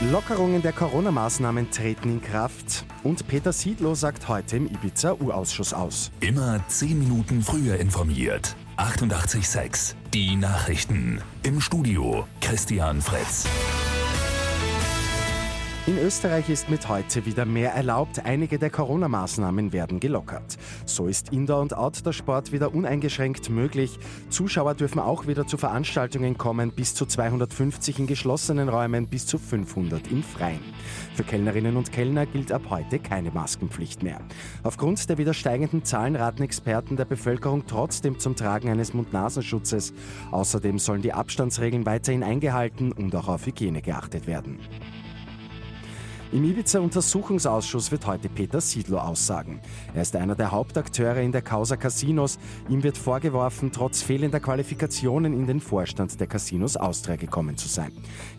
Lockerungen der Corona-Maßnahmen treten in Kraft und Peter Siedlow sagt heute im Ibiza-U-Ausschuss aus. Immer 10 Minuten früher informiert. 88.6 Die Nachrichten. Im Studio Christian Fritz. In Österreich ist mit heute wieder mehr erlaubt. Einige der Corona-Maßnahmen werden gelockert. So ist Indoor- und Outdoor-Sport wieder uneingeschränkt möglich. Zuschauer dürfen auch wieder zu Veranstaltungen kommen, bis zu 250 in geschlossenen Räumen, bis zu 500 im Freien. Für Kellnerinnen und Kellner gilt ab heute keine Maskenpflicht mehr. Aufgrund der wieder steigenden Zahlen raten Experten der Bevölkerung trotzdem zum Tragen eines Mund-Nasenschutzes. Außerdem sollen die Abstandsregeln weiterhin eingehalten und auch auf Hygiene geachtet werden. Im Ibiza-Untersuchungsausschuss wird heute Peter Siedlow aussagen. Er ist einer der Hauptakteure in der Causa Casinos. Ihm wird vorgeworfen, trotz fehlender Qualifikationen in den Vorstand der Casinos Austria gekommen zu sein.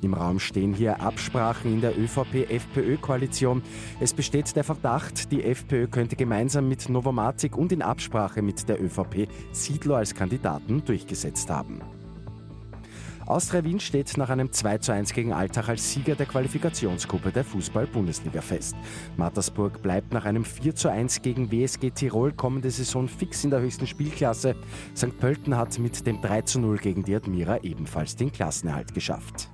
Im Raum stehen hier Absprachen in der ÖVP-FPÖ-Koalition. Es besteht der Verdacht, die FPÖ könnte gemeinsam mit Novomatic und in Absprache mit der ÖVP Siedlow als Kandidaten durchgesetzt haben. Austria Wien steht nach einem 2 zu 1 gegen Alltag als Sieger der Qualifikationsgruppe der Fußball-Bundesliga fest. Mattersburg bleibt nach einem 4 zu 1 gegen WSG Tirol kommende Saison fix in der höchsten Spielklasse. St. Pölten hat mit dem 3 zu 0 gegen die Admira ebenfalls den Klassenerhalt geschafft.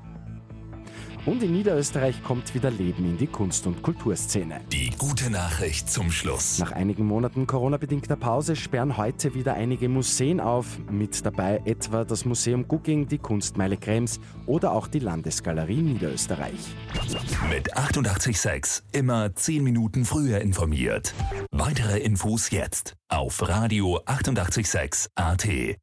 Und in Niederösterreich kommt wieder Leben in die Kunst- und Kulturszene. Die gute Nachricht zum Schluss. Nach einigen Monaten Corona-bedingter Pause sperren heute wieder einige Museen auf. Mit dabei etwa das Museum Gugging, die Kunstmeile Krems oder auch die Landesgalerie Niederösterreich. Mit 886 immer 10 Minuten früher informiert. Weitere Infos jetzt auf Radio 886 AT.